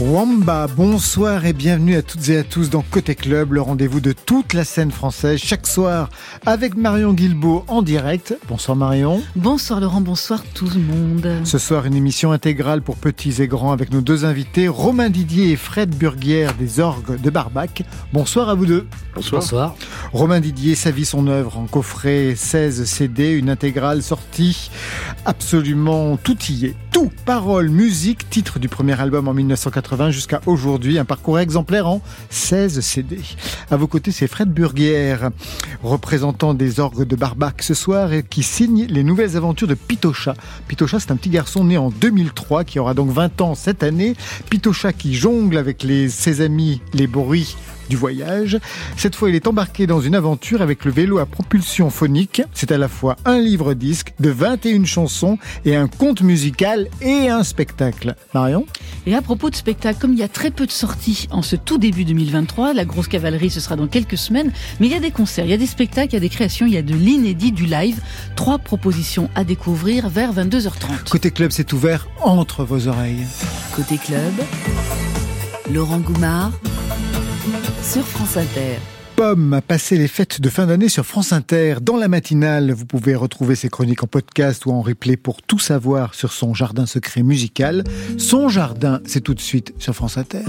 Wamba, bonsoir et bienvenue à toutes et à tous dans Côté Club, le rendez-vous de toute la scène française, chaque soir avec Marion Guilbault en direct. Bonsoir Marion. Bonsoir Laurent, bonsoir tout le monde. Ce soir, une émission intégrale pour petits et grands avec nos deux invités, Romain Didier et Fred Burguière des Orgues de Barbac. Bonsoir à vous deux. Bonsoir. Romain Didier, sa vie, son œuvre en coffret 16 CD, une intégrale sortie absolument tout y est. Tout, paroles, musique, titre du premier album en 1980 jusqu'à aujourd'hui, un parcours exemplaire en 16 CD. À vos côtés, c'est Fred Burguière, représentant des orgues de Barbac ce soir et qui signe les nouvelles aventures de Pitocha. Pitocha, c'est un petit garçon né en 2003 qui aura donc 20 ans cette année. Pitocha qui jongle avec ses amis les bruits du voyage. Cette fois, il est embarqué dans une aventure avec le vélo à propulsion phonique. C'est à la fois un livre-disque de 21 chansons et un conte musical et un spectacle. Marion? Et à propos de spectacle, comme il y a très peu de sorties en ce tout début 2023, la grosse cavalerie ce sera dans quelques semaines, mais il y a des concerts, il y a des spectacles, il y a des créations, il y a de l'inédit, du live. Trois propositions à découvrir vers 22h30. Côté club, c'est ouvert entre vos oreilles. Côté club, Laurent Goumard sur France Inter. Pomme a passé les fêtes de fin d'année sur France Inter. Dans la matinale, vous pouvez retrouver ses chroniques en podcast ou en replay pour tout savoir sur son jardin secret musical. Son jardin, c'est tout de suite sur France Inter.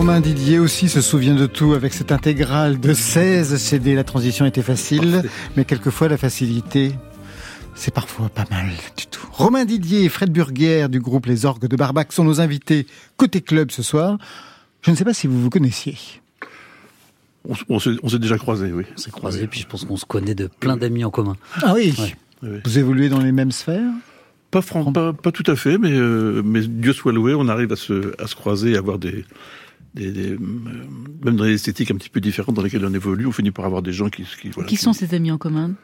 Romain Didier aussi se souvient de tout avec cette intégrale de 16 CD. La transition était facile, mais quelquefois la facilité, c'est parfois pas mal du tout. Romain Didier et Fred Burguer du groupe Les Orgues de Barbac sont nos invités côté club ce soir. Je ne sais pas si vous vous connaissiez. On, on s'est déjà croisés, oui. On s'est croisés, puis je pense qu'on se connaît de plein d'amis en commun. Ah oui Ouais. Oui. Vous évoluez dans les mêmes sphères? Pas, pas, pas tout à fait, mais, euh, mais Dieu soit loué, on arrive à se, à se croiser, à avoir des, des, des, euh, même dans les esthétiques un petit peu différentes dans lesquelles on évolue, on finit par avoir des gens qui, qui, voilà, Qui sont ses amis en commun?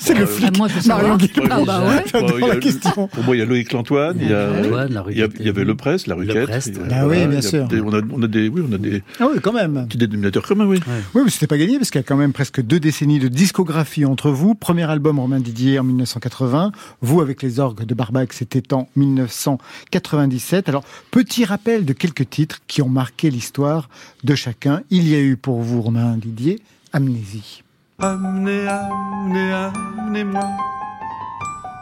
C'est le Euh, flic Ah, moi, Marion. Ah, bah a la question. Pour moi, il y a Loïc Lantoine, il y a, Antoine, la il y, a- Ruquette. il y avait Le Prest, la Ruquette. Ah oui, bien sûr. des- on, a, on a des, oui, on a des Ah oui, quand même. petits dénominateurs communs, oui. Oui, mais c'était pas gagné parce qu'il y a quand même presque deux décennies de discographie entre vous. Premier album Romain Didier en 1980. Vous avec les orgues de Barbac, c'était en 1997. Alors, petit rappel de quelques titres qui ont marqué l'histoire de chacun. Il y a eu pour vous, Romain Didier, Amnésie. Amenez, amenez, amenez-moi.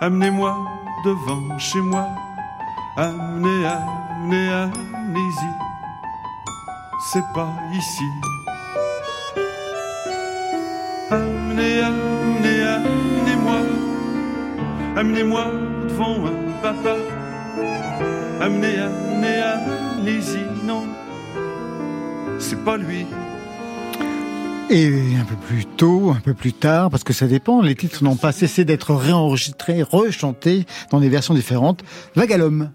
Amenez-moi devant chez moi. Amenez, amenez, amenez-y. C'est pas ici. Amenez, amenez, amenez-moi. Amenez-moi devant un papa. Amenez, amenez, amenez-y. Non, c'est pas lui. Et un peu plus tôt, un peu plus tard, parce que ça dépend, les titres n'ont pas cessé d'être réenregistrés, rechantés dans des versions différentes. L'âme,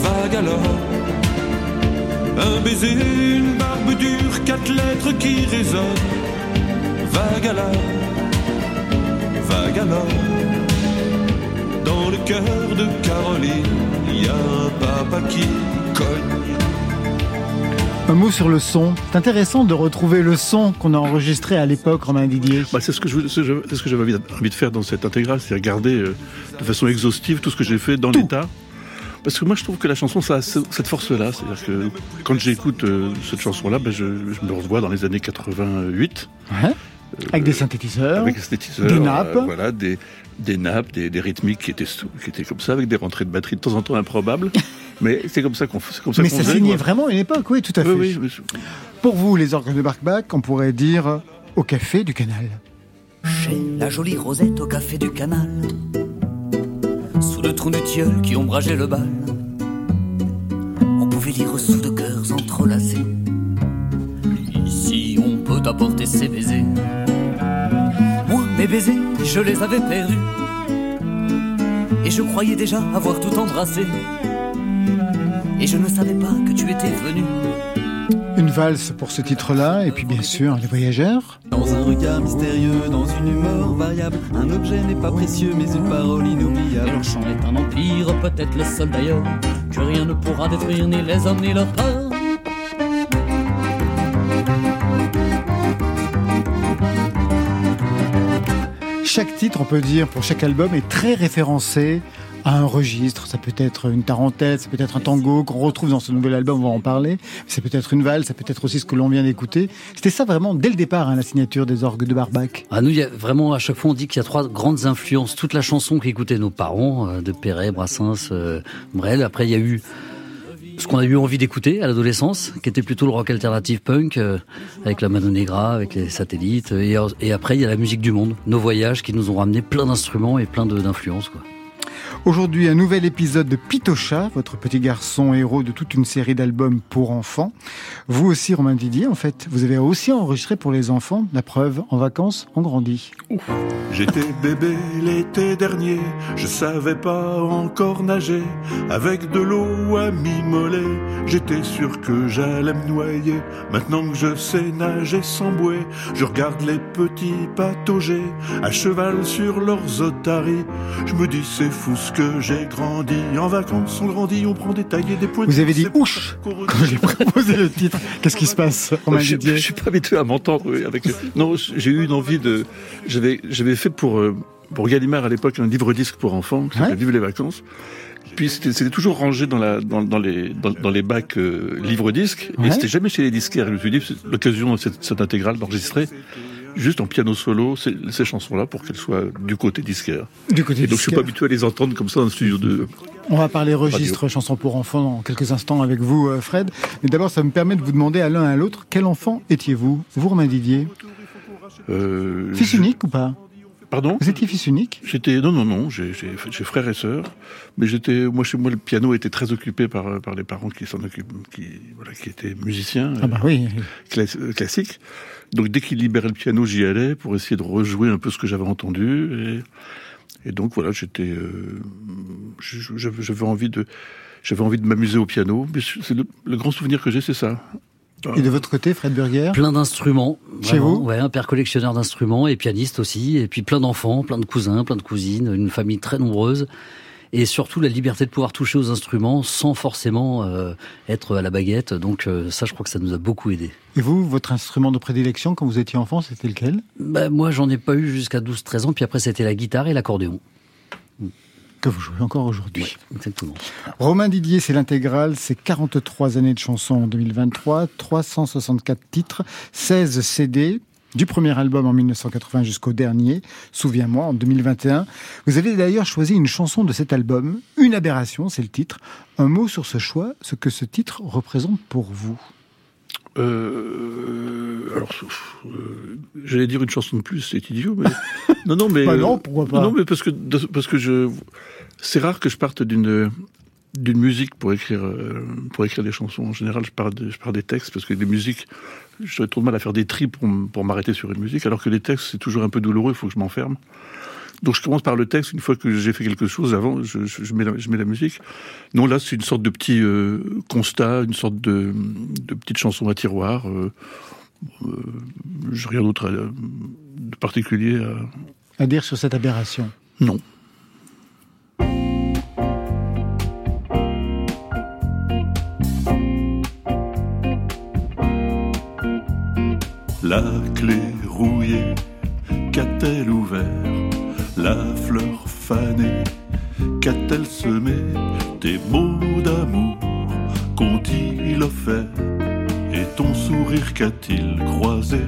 vague alors. Un baiser, une barbe dure, quatre lettres qui résonnent. Vague alors. Dans le cœur de Caroline, il y a un papa qui cogne. Un mot sur le son. C'est intéressant de retrouver le son qu'on a enregistré à l'époque, Romain Didier. Bah, c'est ce que ce j'avais envie, de- envie de faire dans cette intégrale, c'est regarder euh, de façon exhaustive tout ce que j'ai fait dans l'état. Parce que moi, je trouve que la chanson, ça a ce- cette force-là. C'est-à-dire que quand j'écoute euh, cette chanson-là, ben, je, je me revois dans les années 88. Ouais. Avec des synthétiseurs. Avec des synthétiseurs, des nappes. euh, voilà, des, des nappes, des, des rythmiques qui étaient, qui étaient comme ça, avec des rentrées de batterie de temps en temps improbables. mais c'est comme ça qu'on ça Mais qu'on ça signait quoi. vraiment une époque, oui, tout à fait. Oui, oui, mais c'est- Pour vous, les orgues de Barbac, on pourrait dire euh, au café du canal. Chez la jolie Rosette au café du canal, sous le tronc du tilleul qui ombrageait le bal, on pouvait lire sous de cœurs entrelacés. Ici, on peut apporter ses baisers. Moi, mes baisers, je les avais perdus. Et je croyais déjà avoir tout embrassé. Et je ne savais pas que tu étais venu. Une valse pour ce titre-là, et puis bien sûr, les voyageurs. Dans un regard mystérieux, dans une humeur variable, un objet n'est pas précieux, mais une parole Et inoubliable. leur chant est un empire, peut-être le seul d'ailleurs, que rien ne pourra détruire ni les hommes ni leur peur. Chaque titre, on peut dire, pour chaque album, est très référencé à un registre. Ça peut être une tarentelle, ça peut être un tango qu'on retrouve dans ce nouvel album, on va en parler. C'est peut-être une valse, ça peut être aussi ce que l'on vient d'écouter. C'était ça vraiment dès le départ, hein, la signature des orgues de Barbac. Ah, nous, il y a vraiment, à chaque fois, on dit qu'il y a trois grandes influences. Toute la chanson qu'écoutaient nos parents, euh, de Perret, Brassens, euh, Brel. Après, il y a eu ce qu'on a eu envie d'écouter à l'adolescence, qui était plutôt le rock alternatif punk, euh, avec la Mano Negra, avec les satellites. Et, et après, il y a la musique du monde, nos voyages qui nous ont ramené plein d'instruments et plein d'influences. Aujourd'hui, un nouvel épisode de Pitocha, votre petit garçon héros de toute une série d'albums pour enfants. Vous aussi, Romain Didier, en fait, vous avez aussi enregistré pour les enfants, la preuve, en vacances, on grandit. J'étais bébé l'été dernier, je savais pas encore nager. Avec de l'eau à mi-mollet, j'étais sûr que j'allais me noyer. Maintenant que je sais nager sans bouée, je regarde les petits pataugers à cheval sur leurs otaries. Je me dis c'est fou ce que j'ai grandi. En vacances on grandit, on prend des tailles et des points. Vous avez dit ouch quand j'ai proposé le titre. Qu'est-ce qui se passe, Romain je, je suis pas habitué à m'entendre avec. Non, j'ai eu une envie de. J'avais, j'avais fait pour euh, pour Gallimard à l'époque un livre disque pour enfants qui s'appelait Ouais. Vive les vacances. Puis c'était, toujours rangé dans la dans, dans les dans, dans les bacs euh, livre disque Ouais. et c'était jamais chez les disquaires. Je me suis dit c'est l'occasion de cette, cette intégrale d'enregistrer juste en piano solo ces, ces chansons-là pour qu'elles soient du côté disquaire. Du côté Et donc je suis pas habitué à les entendre comme ça dans le studio de. On va parler registre chansons pour enfants dans quelques instants avec vous, euh, Fred. Mais d'abord, ça me permet de vous demander à l'un et à l'autre, quel enfant étiez-vous? Vous, Romain Didier? Euh, Fils je- unique ou pas? Pardon? Vous étiez fils unique? J'étais non non non, j'ai frères et sœurs, mais j'étais moi chez moi le piano était très occupé par par les parents qui s'en occupent, qui voilà qui étaient musiciens Ah bah oui. cla- euh, classiques. Donc dès qu'ils libéraient le piano, j'y allais pour essayer de rejouer un peu ce que j'avais entendu et, et donc voilà j'étais euh, j'avais envie de j'avais envie de m'amuser au piano. Mais c'est le, le grand souvenir que j'ai c'est ça. Et de votre côté, Fred Burger Plein d'instruments. Chez vous Ouais, un père collectionneur d'instruments et pianiste aussi. Et puis plein d'enfants, plein de cousins, plein de cousines, une famille très nombreuse. Et surtout la liberté de pouvoir toucher aux instruments sans forcément euh, être à la baguette. Donc euh, ça, je crois que ça nous a beaucoup aidé. Et vous, votre instrument de prédilection quand vous étiez enfant, c'était lequel? Bah, moi, j'en ai pas eu jusqu'à 12-13 ans. Puis après, c'était la guitare et l'accordéon. Que vous jouez encore aujourd'hui. Exactement. Romain Didier, c'est l'intégrale, c'est 43 années de chansons en 2023, 364 titres, 16 CD, du premier album en 1980 jusqu'au dernier, Souviens-moi, en 2021. Vous avez d'ailleurs choisi une chanson de cet album, Une aberration, c'est le titre. Un mot sur ce choix, ce que ce titre représente pour vous. Euh, alors, euh, j'allais dire une chanson de plus, c'est idiot, mais non, non, mais Bah non, euh, pourquoi pas Non, mais parce que parce que je, c'est rare que je parte d'une d'une musique pour écrire euh, pour écrire des chansons. En général, je pars de, je pars des textes parce que les musiques, j'aurais trop de mal à faire des tris pour pour m'arrêter sur une musique, alors que les textes c'est toujours un peu douloureux, il faut que je m'enferme. Donc je commence par le texte, une fois que j'ai fait quelque chose, avant, je, je, je mets, la, je mets la musique. Non, là, c'est une sorte de petit euh, constat, une sorte de, de petite chanson à tiroir. Euh, euh, j'ai rien d'autre de particulier à... À dire sur cette aberration? Non. La clé rouillée, qu'a-t-elle ouvert La fleur fanée, qu'a-t-elle semé Tes mots d'amour qu'ont-ils offert Et ton sourire qu'a-t-il croisé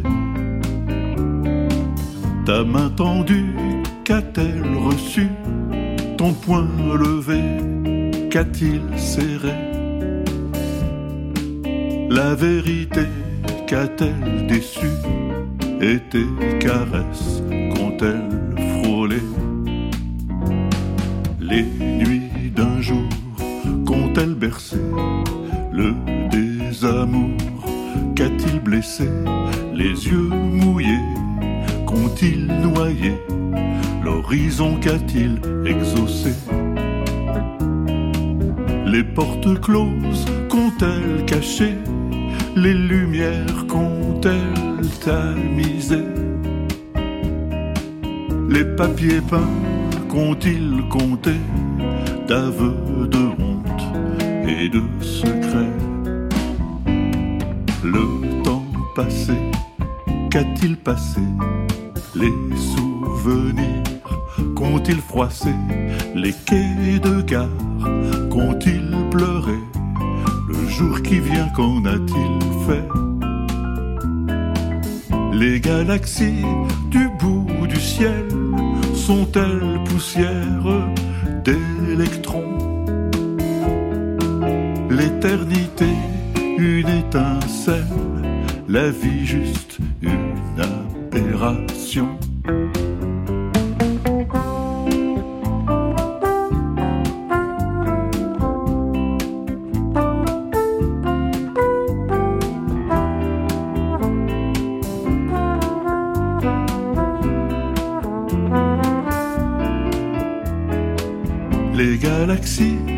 Ta main tendue, qu'a-t-elle reçu Ton poing levé, qu'a-t-il serré La vérité qu'a-t-elle déçu Et tes caresses qu'ont-elles frôlé Les nuits d'un jour qu'ont-elles bercé Le désamour qu'a-t-il blessé Les yeux mouillés qu'ont-ils noyé L'horizon qu'a-t-il exaucé? Les portes closes qu'ont-elles cachées les lumières qu'ont-elles tamisé Les papiers peints qu'ont-ils compté d'aveux, de honte et de secrets? Le temps passé, qu'a-t-il passé? Les souvenirs qu'ont-ils froissé Les quais de gare qu'ont-ils pleuré le jour qui vient, qu'en a-t-il fait? Les galaxies du bout du ciel sont-elles poussière d'électrons? L'éternité, une étincelle, la vie juste une aberration. Les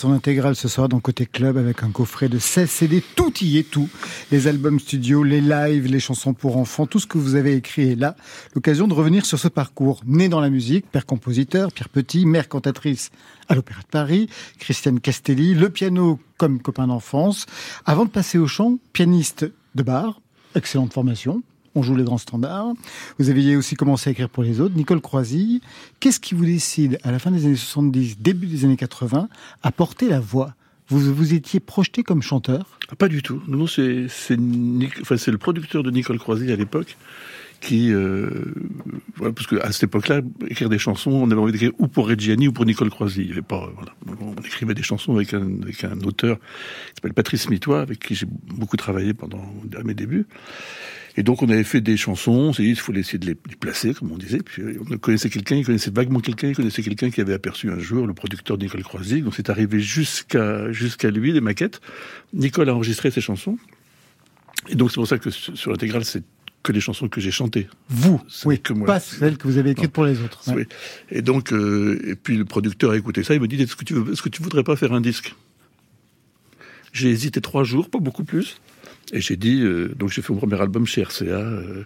son intégrale ce soir dans Côté Club avec un coffret de 16 CD, tout y est tout. Les albums studio, les lives, les chansons pour enfants, tout ce que vous avez écrit est là. L'occasion de revenir sur ce parcours. Né dans la musique, père compositeur, Pierre Petit, mère cantatrice à l'Opéra de Paris, Christiane Castelli, le piano comme copain d'enfance. Avant de passer au chant, pianiste de bar, excellente formation. On joue les grands standards. Vous aviez aussi commencé à écrire pour les autres. Nicole Croisille, qu'est-ce qui vous décide, à la fin des années 70, début des années 80, à porter la voix? Vous vous étiez projeté comme chanteur? Ah, Pas du tout. Non, c'est le producteur de Nicole Croisy à l'époque qui, euh, parce que à cette époque-là, écrire des chansons, on avait envie d'écrire ou pour Reggiani ou pour Nicole Croisy. Il avait pas. Donc, on écrivait des chansons avec un, auteur qui s'appelle Patrice Mitois, avec qui j'ai beaucoup travaillé pendant mes débuts. Et donc on avait fait des chansons, on s'est dit il faut essayer de les, les placer, comme on disait. Puis euh, on connaissait quelqu'un, il connaissait vaguement quelqu'un, il connaissait quelqu'un qui avait aperçu un jour le producteur de Nicole Croisy. Donc c'est arrivé jusqu'à jusqu'à lui, des maquettes. Nicole a enregistré ses chansons. Et donc c'est pour ça que sur l'intégrale, c'est que des chansons que j'ai chantées. Vous, oui, que moi. pas celles que vous avez écrites Non. pour les autres. ouais. Oui. Et donc, euh, et puis le producteur a écouté ça, il me dit est-ce que tu veux, est-ce que tu voudrais pas faire un disque? J'ai hésité trois jours, pas beaucoup plus, et j'ai dit euh, donc j'ai fait mon premier album chez RCA. euh,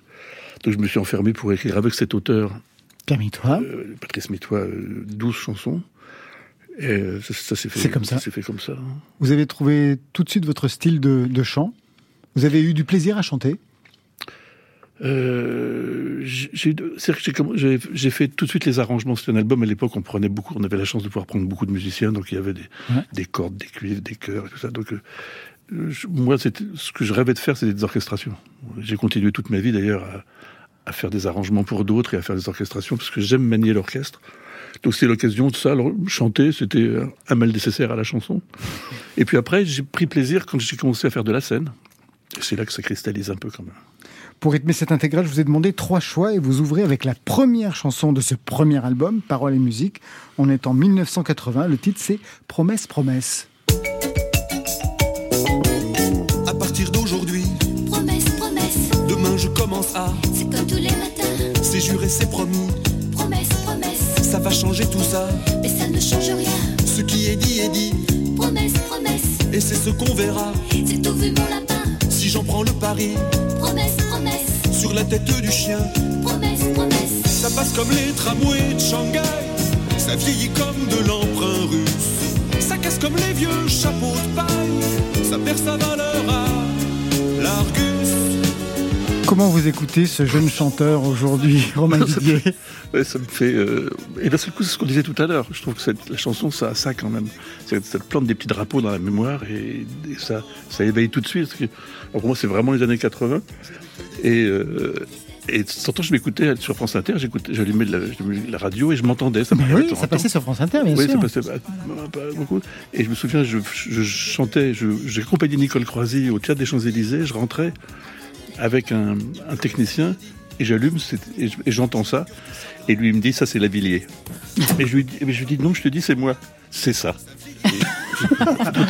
donc je me suis enfermé pour écrire avec cet auteur, Pierre Mitois. euh, Patrice Mitois, euh, 12 chansons. Et euh, ça, ça s'est fait, C'est comme ça. fait comme ça. hein. Vous avez trouvé tout de suite votre style de, de chant. Vous avez eu du plaisir à chanter. Euh, j'ai fait tout de suite les arrangements. C'était un album à l'époque, on prenait beaucoup, on avait la chance de pouvoir prendre beaucoup de musiciens, donc il y avait des, Ouais. des cordes, des cuivres, des chœurs et tout ça. Donc euh, moi, ce que je rêvais de faire, c'était des orchestrations. J'ai continué toute ma vie d'ailleurs à, faire des arrangements pour d'autres et à faire des orchestrations parce que j'aime manier l'orchestre. Donc c'était l'occasion de ça. Chanter, c'était un- mal nécessaire à la chanson. Et puis après, j'ai pris plaisir quand j'ai commencé à faire de la scène. C'est là que ça cristallise un peu quand même. Pour rythmer cette intégrale, je vous ai demandé trois choix et vous ouvrez avec la première chanson de ce premier album, Paroles et musique. On est en 1980. Le titre, c'est Promesse, promesse. Partir d'aujourd'hui, Promesse, promesse, demain je commence à. c'est comme tous les matins. C'est juré, c'est promis. Promesse, promesse, Ça va changer tout ça. mais ça ne change rien. Ce qui est dit est dit. Promesse, promesse, Et c'est ce qu'on verra. c'est tout vu mon lapin. Si j'en prends le pari. Promesse, promesse, Sur la tête du chien. promesse, promesse. Ça passe comme les tramways de Shanghai. Ça vieillit comme de l'emprunt russe. Ça casse comme les vieux chapeaux de paille. Ça perd sa valeur à l'Argus. Comment vous écoutez ce jeune chanteur aujourd'hui, Romain Ça me Didier fait- ça me fait. euh, Et d'un seul coup, c'est ce qu'on disait tout à l'heure. Je trouve que cette- la chanson, ça a ça quand même. C'est- Ça te plante des petits drapeaux dans la mémoire et, et ça, ça éveille tout de suite. Parce que, alors pour moi, c'est vraiment les années 80. Et, euh, et de temps en temps, je m'écoutais sur France Inter, j'écoutais, j'allumais la, radio et je m'entendais. Ça oui, ça passait sur France Inter, bien Oui, sûr. ça passait pas, pas beaucoup. Et je me souviens, je, je chantais, accompagné Nicole Croisy au Théâtre des Champs-Élysées, je rentrais avec un, un technicien et j'allume et je- et j'entends ça. Et lui il me dit, ça c'est Lavillier. et je lui dis, mais je lui dis, non, je te dis, c'est moi. C'est ça.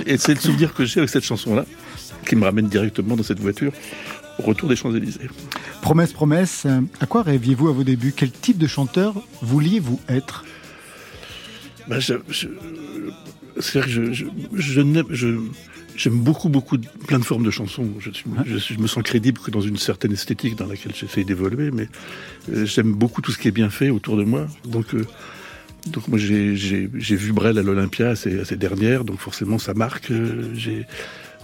Et c'est le souvenir que j'ai avec cette chanson-là, qui me ramène directement dans cette voiture au retour des Champs-Élysées. Promesse, promesse. euh, À quoi rêviez-vous à vos débuts? Quel type de chanteur vouliez-vous être? Bah, je, je- c'est-à-dire que je, j'aime beaucoup, beaucoup, de- plein de formes de chansons. Je, suis- je, suis- je me sens crédible que dans une certaine esthétique dans laquelle j'essaie d'évoluer, mais euh, j'aime beaucoup tout ce qui est bien fait autour de moi. Donc, euh, donc moi, j'ai, vu Brel à l'Olympia ces, ces dernières, donc forcément, ça marque. euh, j'ai,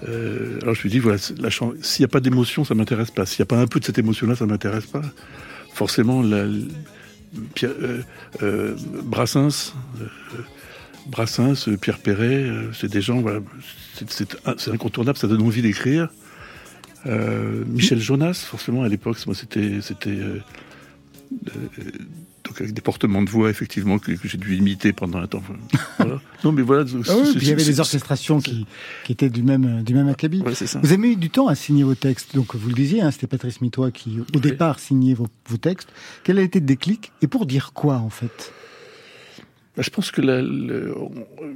euh, alors je me dis, voilà, s'il n'y a pas d'émotion, ça m'intéresse pas. S'il n'y a pas un peu de cette émotion-là, ça m'intéresse pas. Forcément, euh, euh, Brassens, Pierre Perret, c'est des gens, voilà, c'est- incontournable, ça donne envie d'écrire. Michel Jonas, forcément, à l'époque, moi, c'était, donc avec des portements de voix, effectivement, que, que j'ai dû imiter pendant un temps. Voilà. Non, mais voilà. Ah oui, puis il y avait des orchestrations qui, qui étaient du même, du même acabit. Ouais, c'est ça. Vous avez mis du temps à signer vos textes. Donc, vous le disiez, hein, c'était Patrice Mitois qui, au départ, signait vos, vos textes. Quel a été le déclic Et pour dire quoi, en fait? Bah, je pense que la- le- on- euh,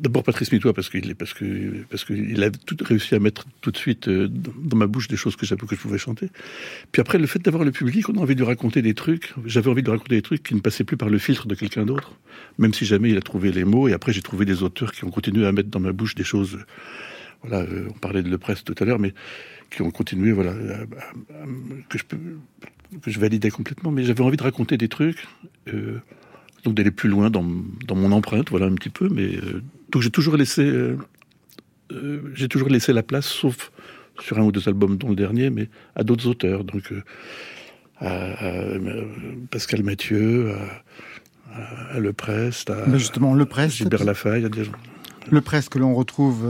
D'abord Patrice Mitois parce qu'il parce que parce qu'il a tout réussi à mettre tout de suite euh, dans ma bouche des choses que je pouvais chanter. Puis après le fait d'avoir le public, on a envie de raconter des trucs. J'avais envie de raconter des trucs qui ne passaient plus par le filtre de quelqu'un d'autre, même si jamais il a trouvé les mots. Et après j'ai trouvé des auteurs qui ont continué à mettre dans ma bouche des choses. Voilà, euh, on parlait de Le Presse tout à l'heure, mais qui ont continué, voilà, que je peux validais complètement. Mais j'avais envie de raconter des trucs. euh, donc d'aller plus loin dans, dans mon empreinte, voilà un petit peu. Mais euh, donc j'ai toujours laissé, euh, euh, j'ai toujours laissé la place, sauf sur un ou deux albums, dont le dernier, mais à d'autres auteurs. Donc, euh, à, à, Pascal Mathieu, à, à Le Prest, à Mais justement, Le Prest, Gilbert Lafaille, à des gens. Le Prest que l'on retrouve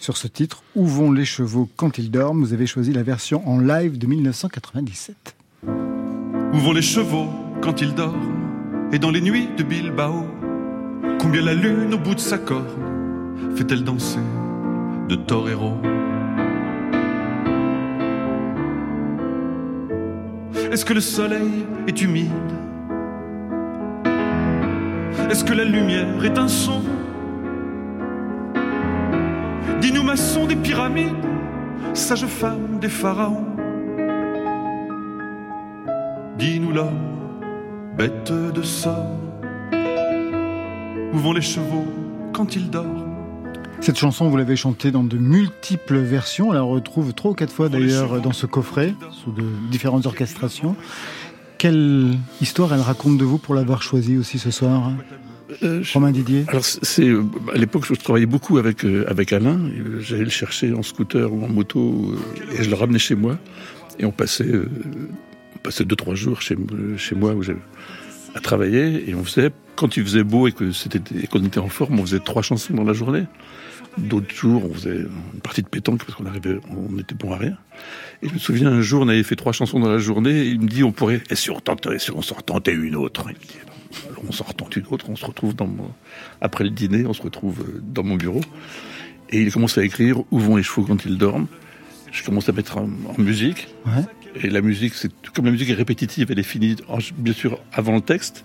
sur ce titre, Où vont les chevaux quand ils dorment? Vous avez choisi la version en live de 1997. Où vont les chevaux quand ils dorment? Et dans les nuits de Bilbao Combien la lune au bout de sa corne Fait-elle danser de torero Est-ce que le soleil est humide? Est-ce que la lumière est un son? Dis-nous maçon des pyramides Sage femme des pharaons. Dis-nous l'homme, bête de somme. Où vont les chevaux quand ils dorment? Cette chanson, vous l'avez chantée dans de multiples versions. On la retrouve trois ou quatre fois d'ailleurs dans ce coffret, sous de différentes orchestrations. Quelle histoire elle raconte de vous pour l'avoir choisie aussi ce soir Euh, Romain Didier Alors c'est euh, à l'époque je travaillais beaucoup avec euh, avec Alain. J'allais le chercher en scooter ou en moto euh, et je le ramenais chez moi et on passait euh, on passait deux trois jours chez chez moi où j'ai à travailler et on faisait quand il faisait beau et que c'était qu'on était en forme on faisait trois chansons dans la journée. D'autres jours on faisait une partie de pétanque parce qu'on arrivait on était bon à rien. Et je me souviens un jour on avait fait trois chansons dans la journée il me dit on pourrait et si on tentait si on s'en retentait une autre. On s'en retente une autre, on se retrouve dans mon... après le dîner, on se retrouve euh, dans mon bureau. Et il commence à écrire Où vont les chevaux quand ils dorment Je commence à mettre en, musique. Et la musique, c'est comme la musique est répétitive, elle est finie, en- bien sûr, avant le texte.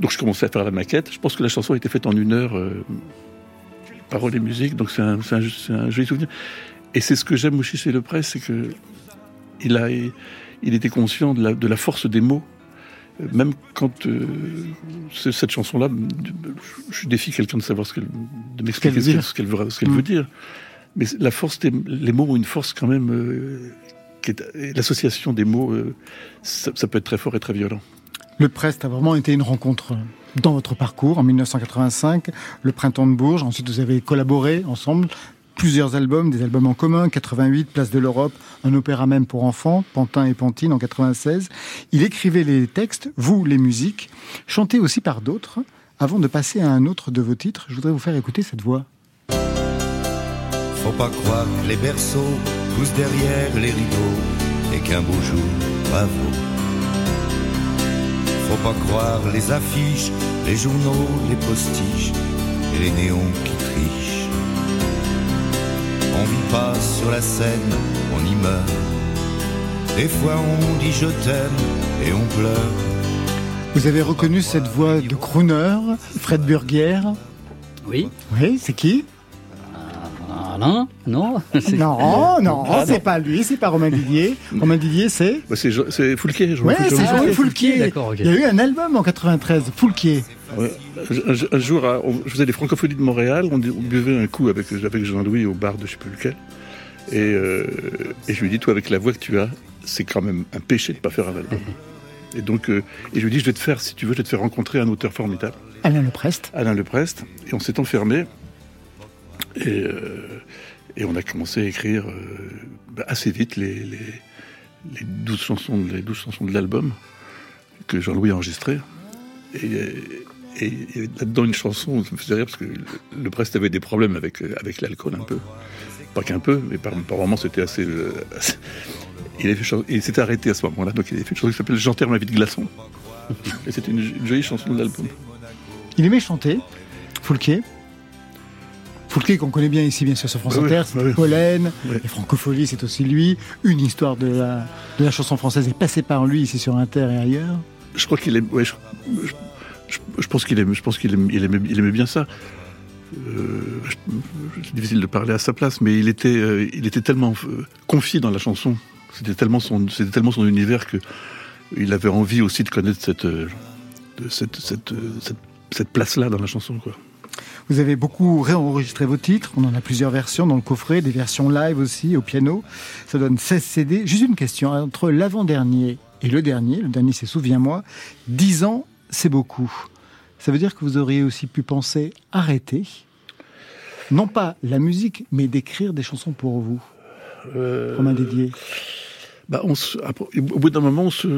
Donc je commençais à faire la maquette. Je pense que la chanson a été faite en une heure, euh, paroles et musique. Donc c'est un, c'est un, un joli souvenir. Et c'est ce que j'aime aussi chez Le Presse, c'est que il a, il était conscient de la, de la force des mots. Même quand euh, cette chanson-là, je défie quelqu'un de savoir ce qu'elle, de m'expliquer veut ce qu'elle, veut, qu'elle Mm. veut dire. Mais la force des, les mots ont une force quand même. euh, l'association des mots, euh, ça, peut être très fort et très violent. Le Prest a vraiment été une rencontre dans votre parcours en 1985, le Printemps de Bourges. Ensuite, vous avez collaboré ensemble. Plusieurs albums, des albums en commun, 88, Place de l'Europe, un opéra même pour enfants, Pantin et Pantine en 96. Il écrivait les textes, vous les musiques, chanté aussi par d'autres. Avant de passer à un autre de vos titres, je voudrais vous faire écouter cette voix. Faut pas croire que les berceaux poussent derrière les rideaux et qu'un beau jour, bravo. Faut pas croire les affiches, les journaux, les postiches et les néons qui trichent. On vit pas sur la scène, on y meurt. Des fois on dit je t'aime et on pleure. Vous avez reconnu cette voix de crooner, Fred Burguière? Oui. Oui, c'est qui? Non C'est- Non, non, Ah, c'est non. pas lui, c'est pas Romain Didier. Romain Didier, c'est Bah, c'est, c'est Foulquier. Ouais, Jean- c'est Jean- Jean Foulquier. Il y a eu un album en 93, Foulquier. Ouais. Un, un jour, à- on- je faisais des francophonies de Montréal, on, on buvait un coup avec, avec Jean-Louis au bar de je sais plus lequel. Et, euh, et je lui dis, toi, avec la voix que tu as, c'est quand même un péché de pas faire un album. Et donc, euh, et je lui dis, je vais te faire, si tu veux, je vais te faire rencontrer un auteur formidable, Alain Leprest. Alain Leprest. Et on s'est enfermé. Et, euh, et on a commencé à écrire euh, bah, assez vite les, les, les 12 chansons, les 12 chansons de l'album que Jean-Louis a enregistré. Et, et, et là-dedans, une chanson, ça me faisait rire parce que le, le Brest avait des problèmes avec, euh, avec l'alcool un peu. Pas qu'un peu, mais par, par moments c'était assez. euh, Il, avait arrêté à ce moment-là, donc il avait fait une chanson qui s'appelle J'enterre ma vie de glaçon. Et c'était une, une jolie chanson de l'album. Il aimait chanter, Foulquier. Foulquier qu'on connaît bien ici, bien sûr, sur France Inter, ah c'est oui. Pollen, Francophonie, c'est aussi lui. Une histoire de la, de la chanson française est passée par lui ici sur Inter et ailleurs. Je crois qu'il aime. Ouais, je, je- je- je pense qu'il aime. Je pense qu'il aime, il aimait, il aimait bien ça. Euh, c'est difficile de parler à sa place, mais il était, euh, il était tellement euh, confié dans la chanson. C'était tellement son, c'était tellement son univers que il avait envie aussi de connaître cette, cette, cette, cette, cette place-là dans la chanson, quoi. Vous avez beaucoup réenregistré vos titres, on en a plusieurs versions dans le coffret, des versions live aussi, au piano. Ça donne 16 CD. Juste une question, entre l'avant-dernier et le dernier, le dernier c'est Souviens-moi, 10 ans, c'est beaucoup. Ça veut dire que vous auriez aussi pu penser arrêter, non pas la musique, mais d'écrire des chansons pour vous. Euh, Romain Didier bah, on se, au bout d'un moment, on se,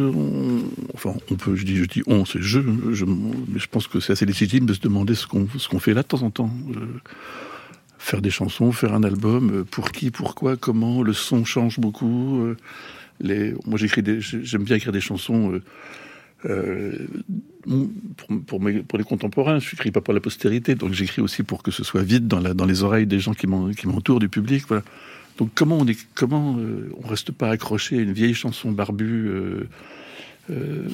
enfin, on peut, je dis, je dis on, c'est je, je, mais je pense que c'est assez légitime de se demander ce qu'on, ce qu'on fait là de temps en temps. Euh, faire des chansons, faire un album, euh, pour qui, pourquoi, comment, le son change beaucoup. euh, les, moi, j'écris des, j'aime bien écrire des chansons. pour, pour, les contemporains, je n'écris pas pour la postérité, donc j'écris aussi pour que ce soit vide dans, la, dans les oreilles des gens qui m'entourent, du public. Voilà. Donc comment on est, comment euh, on reste pas accroché à une vieille chanson barbue, euh, euh,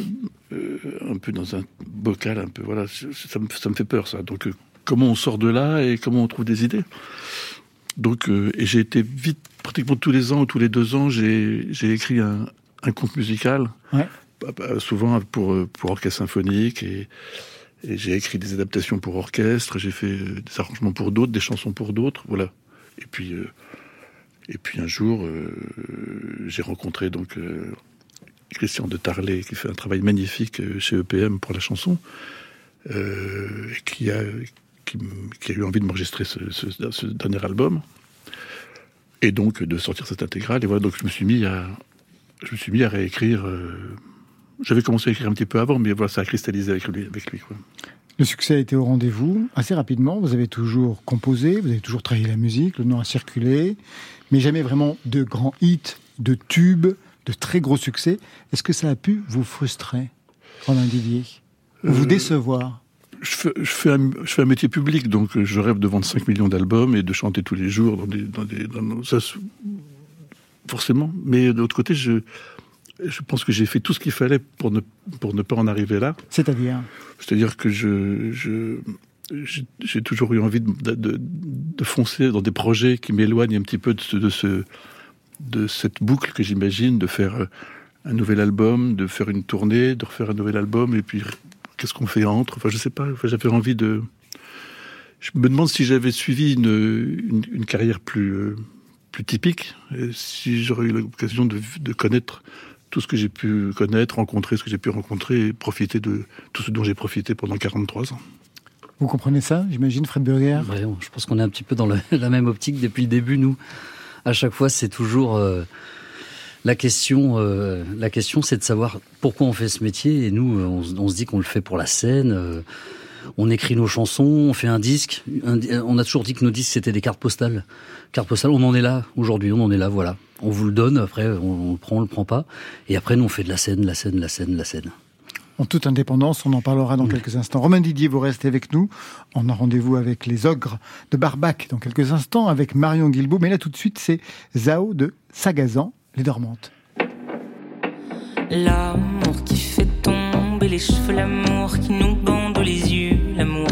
un peu dans un bocal, un peu voilà, ça me, ça me fait peur ça. Donc comment on sort de là et comment on trouve des idées? Donc et j'ai été vite, pratiquement tous les ans ou tous les deux ans, j'ai écrit un, un conte musical, Ouais. Souvent pour pour orchestre symphonique et et j'ai écrit des adaptations pour orchestre, j'ai fait des arrangements pour d'autres, des chansons pour d'autres, voilà. Et puis, euh, et puis un jour, euh, j'ai rencontré donc euh, Christian de Tarlet, qui fait un travail magnifique euh, chez EPM pour la chanson, qui a, eu envie de m'enregistrer ce, dernier album, et donc de sortir cette intégrale. Et voilà, donc je me suis mis à, je me suis mis à réécrire. j'avais commencé à écrire un petit peu avant, mais voilà, ça a cristallisé avec lui. Le succès a été au rendez-vous assez rapidement. Vous avez toujours composé, vous avez toujours travaillé la musique, le nom a circulé, mais jamais vraiment de grands hits, de tubes, de très gros succès. Est-ce que ça a pu vous frustrer, Romain Didier? Ou vous Euh, décevoir? je fais, je, fais un, je fais un métier public, donc euh, je rêve de vendre 5 millions d'albums et de chanter tous les jours dans des. Dans des dans- ça, se- forcément. Mais de l'autre côté, je, je pense que j'ai fait tout ce qu'il fallait pour ne, pour ne pas en arriver là. C'est-à-dire? C'est-à-dire que je. je j'ai toujours eu envie de, de, de foncer dans des projets qui m'éloignent un petit peu de, ce, de, ce, de cette boucle que j'imagine, de faire euh, un nouvel album, de faire une tournée, de refaire un nouvel album, et puis qu'est-ce qu'on fait entre? Enfin, je sais pas, enfin, j'avais envie de... Je me demande si j'avais suivi une, une, une carrière plus, euh, plus typique, et si j'aurais eu l'occasion de, de connaître tout ce que j'ai pu connaître, rencontrer ce que j'ai pu rencontrer, et profiter de tout ce dont j'ai profité pendant 43 ans. Vous comprenez ça, j'imagine, Fred Burger? Ouais, je pense qu'on est un petit peu dans le- la même optique depuis le début, nous. À chaque fois, c'est toujours euh, la question. euh, la question, c'est de savoir pourquoi on fait ce métier. Et nous, euh, on, se- on se dit qu'on le fait pour la scène. euh, on écrit nos chansons, on fait un disque. un on a toujours dit que nos disques c'était des cartes postales. Cartes postales, on en est là aujourd'hui. On en est là, voilà. On vous le donne. Après, on, on le prend, on le prend pas. Et après, nous, on fait de la scène, la scène, la scène, la scène. En toute indépendance, on en parlera dans quelques instants. Romain Didier, vous restez avec nous. On a rendez-vous avec les ogres de Barbac dans quelques instants, avec Marion Guilbault. Mais là, tout de suite, c'est Zao de Sagazan, Les Dormantes. L'amour qui fait tomber les cheveux, l'amour qui nous bande les yeux, l'amour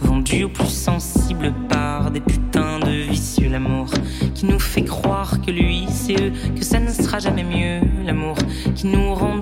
vendu au plus sensible par des putains de vicieux, l'amour qui nous fait croire que lui c'est eux, que ça ne sera jamais mieux, l'amour qui nous rendra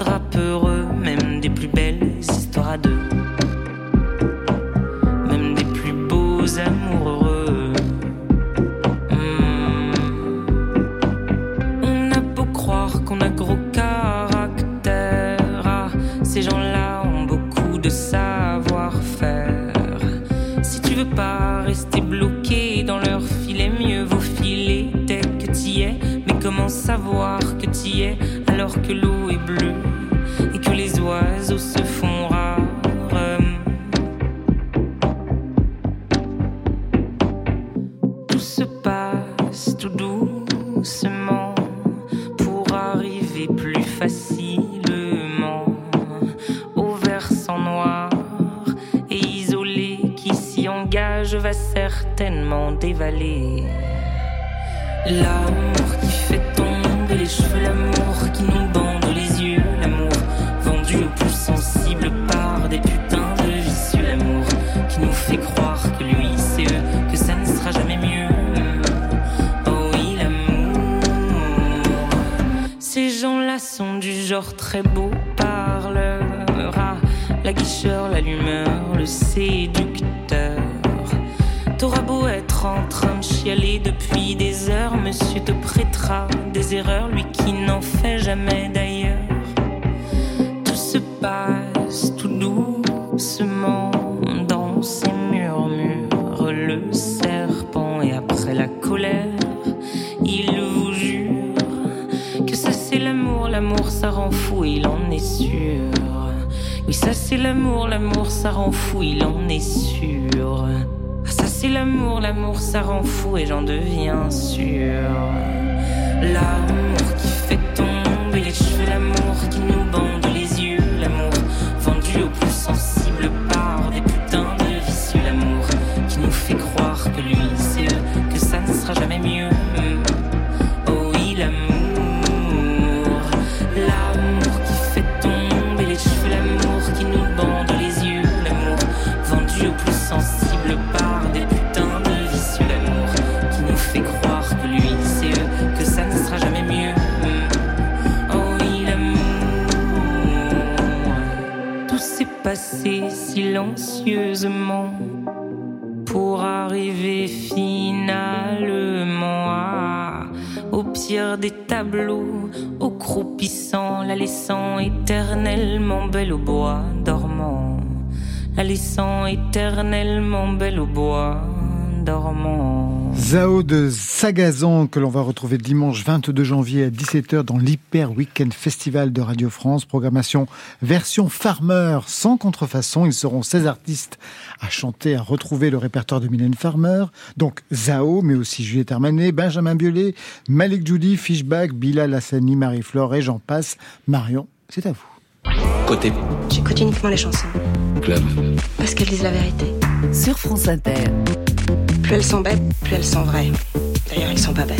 que t'y es alors que l'eau est bleue et que les oiseaux se font rares? Tout se passe tout doucement pour arriver plus facilement au versant noir et isolé qui s'y engage va certainement dévaler. L'amour jamais d'ailleurs. Tout se passe tout doucement dans ces murmures. Le serpent et après la colère, il vous jure que ça c'est l'amour, l'amour ça rend fou, il en est sûr. Oui, ça c'est l'amour, l'amour ça rend fou, il en est sûr. Ah, ça c'est l'amour, l'amour ça rend fou et j'en deviens sûr. L'amour les cheveux, l'amour qui nous bande les yeux, l'amour vendu au plus sensible pour arriver finalement à- au pire des tableaux, au croupissant, la laissant éternellement belle au bois dormant, la laissant éternellement belle au bois dormant. Zao de Sagazan que l'on va retrouver dimanche 22 janvier à 17h dans l'Hyper Weekend Festival de Radio France. Programmation version Farmer sans contrefaçon. Ils seront 16 artistes à chanter, à retrouver le répertoire de Mylène Farmer. Donc Zao, mais aussi Juliette Armanet, Benjamin Biolay, Malik Judy, Fishback, Bilal Hassani, Marie-Flore et j'en passe. Marion, c'est à vous. Côté J'écoute uniquement les chansons. club. Parce qu'elles disent la vérité. Sur France Inter. Plus elles sont bêtes, plus elles sont vraies. D'ailleurs, elles sont pas bêtes.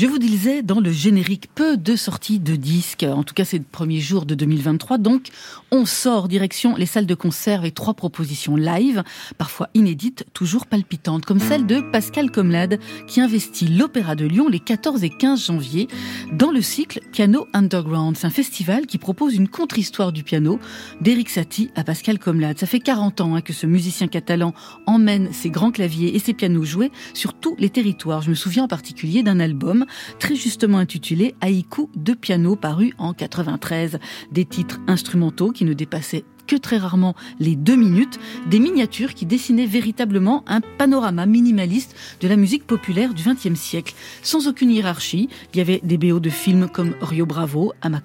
Je vous disais dans le générique peu de sorties de disques, en tout cas c'est le premier jour de 2023, donc on sort direction les salles de concert avec trois propositions live, parfois inédites, toujours palpitantes, comme celle de Pascal Comlade qui investit l'Opéra de Lyon les 14 et 15 janvier dans le cycle Piano Underground. C'est un festival qui propose une contre-histoire du piano d'Eric Satie à Pascal Comlade. Ça fait 40 ans hein, que ce musicien catalan emmène ses grands claviers et ses pianos joués sur tous les territoires. Je me souviens en particulier d'un album très justement intitulé Haïku de piano paru en 93. Des titres instrumentaux qui ne dépassaient que très rarement les deux minutes, des miniatures qui dessinaient véritablement un panorama minimaliste de la musique populaire du XXe siècle. Sans aucune hiérarchie, il y avait des BO de films comme Rio Bravo, à ma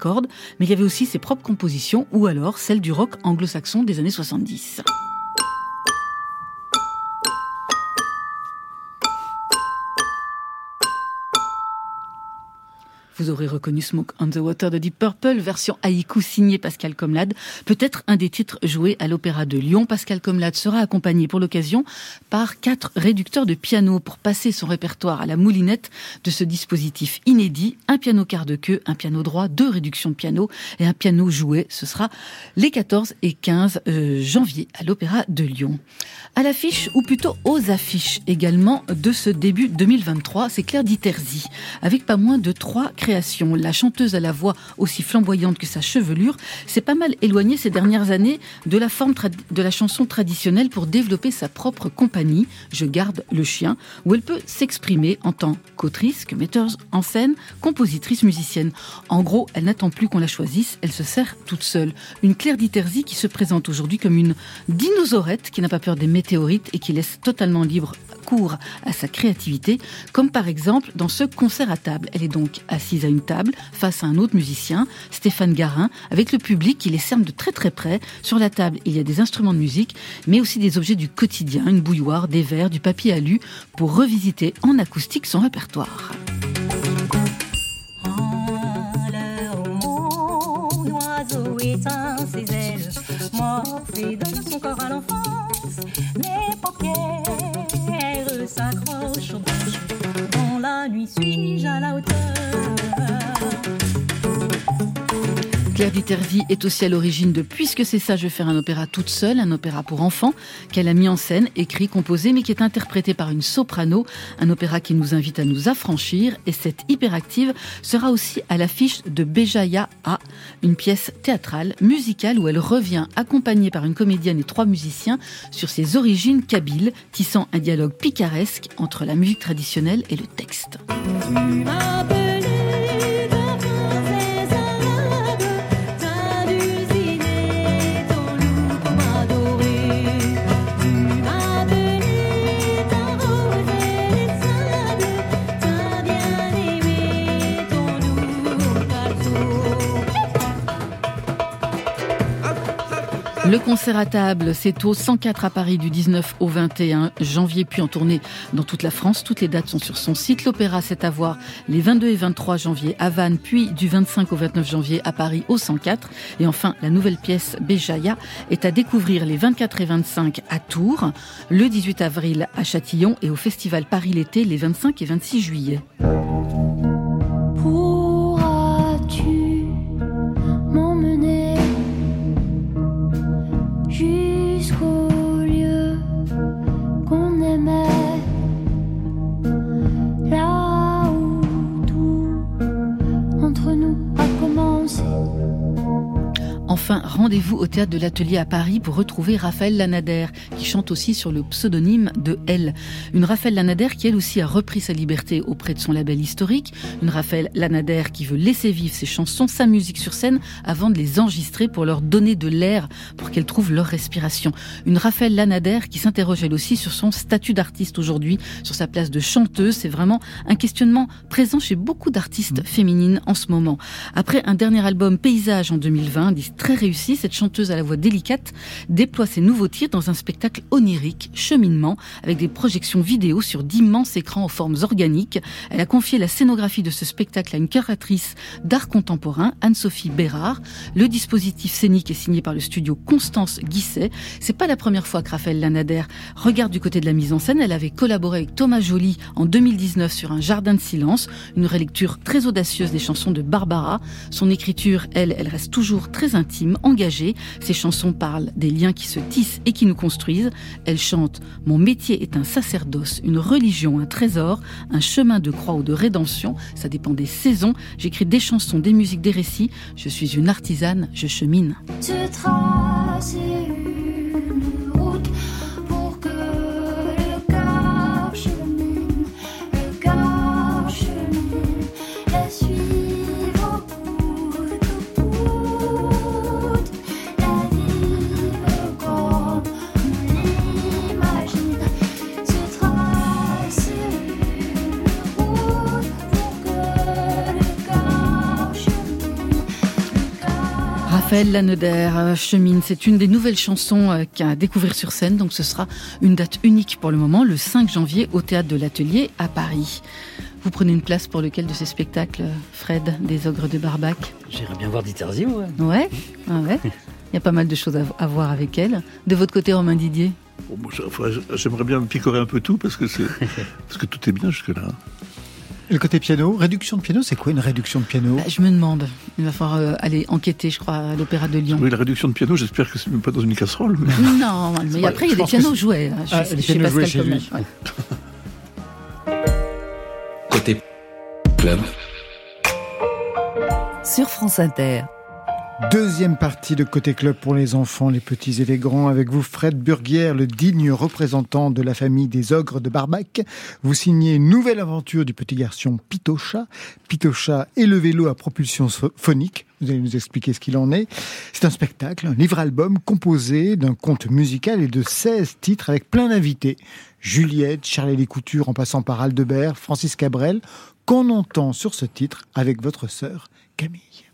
mais il y avait aussi ses propres compositions ou alors celles du rock anglo-saxon des années 70. Vous aurez reconnu Smoke on the Water de Deep Purple, version haïku signée Pascal Comlade. Peut-être un des titres joués à l'Opéra de Lyon. Pascal Comlade sera accompagné pour l'occasion par quatre réducteurs de piano pour passer son répertoire à la moulinette de ce dispositif inédit. Un piano quart de queue, un piano droit, deux réductions de piano et un piano joué. Ce sera les 14 et 15 euh, janvier à l'Opéra de Lyon. À l'affiche, ou plutôt aux affiches également de ce début 2023, c'est Claire Diterzi, avec pas moins de trois créations. La chanteuse à la voix aussi flamboyante que sa chevelure s'est pas mal éloignée ces dernières années de la forme de la chanson traditionnelle pour développer sa propre compagnie, Je garde le chien, où elle peut s'exprimer en tant qu'autrice, que metteuse en scène, compositrice, musicienne. En gros, elle n'attend plus qu'on la choisisse, elle se sert toute seule. Une Claire Diterzi qui se présente aujourd'hui comme une dinosaurette qui n'a pas peur des et qui laisse totalement libre cours à sa créativité, comme par exemple dans ce concert à table. Elle est donc assise à une table face à un autre musicien, Stéphane Garin, avec le public qui les cerne de très très près. Sur la table, il y a des instruments de musique, mais aussi des objets du quotidien, une bouilloire, des verres, du papier alu, pour revisiter en acoustique son répertoire. Ailes, morphé donne son corps à l'enfance. Mes paupières s'accrochent aux branches. Dans la nuit, suis-je à la hauteur? Claire Diterzi est aussi à l'origine de Puisque c'est ça, je vais faire un opéra toute seule, un opéra pour enfants qu'elle a mis en scène, écrit, composé, mais qui est interprété par une soprano, un opéra qui nous invite à nous affranchir. Et cette hyperactive sera aussi à l'affiche de Béjaïa A, une pièce théâtrale, musicale, où elle revient accompagnée par une comédienne et trois musiciens sur ses origines kabyles, tissant un dialogue picaresque entre la musique traditionnelle et le texte. Le concert à table, c'est au 104 à Paris du 19 au 21 janvier, puis en tournée dans toute la France. Toutes les dates sont sur son site. L'opéra, c'est à voir les 22 et 23 janvier à Vannes, puis du 25 au 29 janvier à Paris au 104. Et enfin, la nouvelle pièce Béjaïa est à découvrir les 24 et 25 à Tours, le 18 avril à Châtillon et au Festival Paris l'été les 25 et 26 juillet. Enfin, rendez-vous au théâtre de l'Atelier à Paris pour retrouver Raphaël Lanader, qui chante aussi sur le pseudonyme de Elle. Une Raphaël Lanader qui elle aussi a repris sa liberté auprès de son label historique. Une Raphaël Lanader qui veut laisser vivre ses chansons, sa musique sur scène, avant de les enregistrer pour leur donner de l'air, pour qu'elles trouvent leur respiration. Une Raphaël Lanader qui s'interroge elle aussi sur son statut d'artiste aujourd'hui, sur sa place de chanteuse. C'est vraiment un questionnement présent chez beaucoup d'artistes féminines en ce moment. Après un dernier album Paysage en 2020, disque très cette chanteuse à la voix délicate déploie ses nouveaux tirs dans un spectacle onirique, cheminement, avec des projections vidéo sur d'immenses écrans aux formes organiques. Elle a confié la scénographie de ce spectacle à une curatrice d'art contemporain, Anne-Sophie Bérard. Le dispositif scénique est signé par le studio Constance Guisset. C'est pas la première fois que Raphaël Lanader regarde du côté de la mise en scène. Elle avait collaboré avec Thomas Joly en 2019 sur Un jardin de silence, une relecture très audacieuse des chansons de Barbara. Son écriture, elle, elle reste toujours très intime, engagée. Ses chansons parlent des liens qui se tissent et qui nous construisent. Elle chante Mon métier est un sacerdoce, une religion, un trésor, un chemin de croix ou de rédemption. Ça dépend des saisons. J'écris des chansons, des musiques, des récits. Je suis une artisane, je chemine. Raphaël Lanader, euh, Chemine, c'est une des nouvelles chansons euh, qu'à découvrir sur scène, donc ce sera une date unique pour le moment, le 5 janvier au Théâtre de l'Atelier à Paris. Vous prenez une place pour lequel de ces spectacles, Fred, des Ogres de Barbac? J'irais bien voir Diterzio, ouais. Ouais, ah ouais? Il y a pas mal de choses à, voir avec elle. De votre côté, Romain Didier? Bon, enfin, J'aimerais bien me picorer un peu tout parce que, c'est parce que tout est bien jusque-là. Et le côté piano, réduction de piano, c'est quoi une réduction de piano Bah, Je me demande. Il va falloir euh, aller enquêter, je crois, à l'Opéra de Lyon. Oui, la réduction de piano, j'espère que c'est même pas dans une casserole. mais- Non, mais Ouais, après, il y a je des pianos joués. hein, Ah, chez- les pianos joués chez lui. Ouais. Côté club. Sur France Inter. Deuxième partie de Côté Club pour les enfants, les petits et les grands. Avec vous, Fred Burguière, le digne représentant de la famille des ogres de Barbac. Vous signez nouvelle aventure du petit garçon Pitocha. Pitocha et le vélo à propulsion pho- phonique. Vous allez nous expliquer ce qu'il en est. C'est un spectacle, un livre-album composé d'un conte musical et de 16 titres avec plein d'invités. Juliette, Charlie Lécouture en passant par Aldebert, Francis Cabrel, qu'on entend sur ce titre avec votre sœur Camille.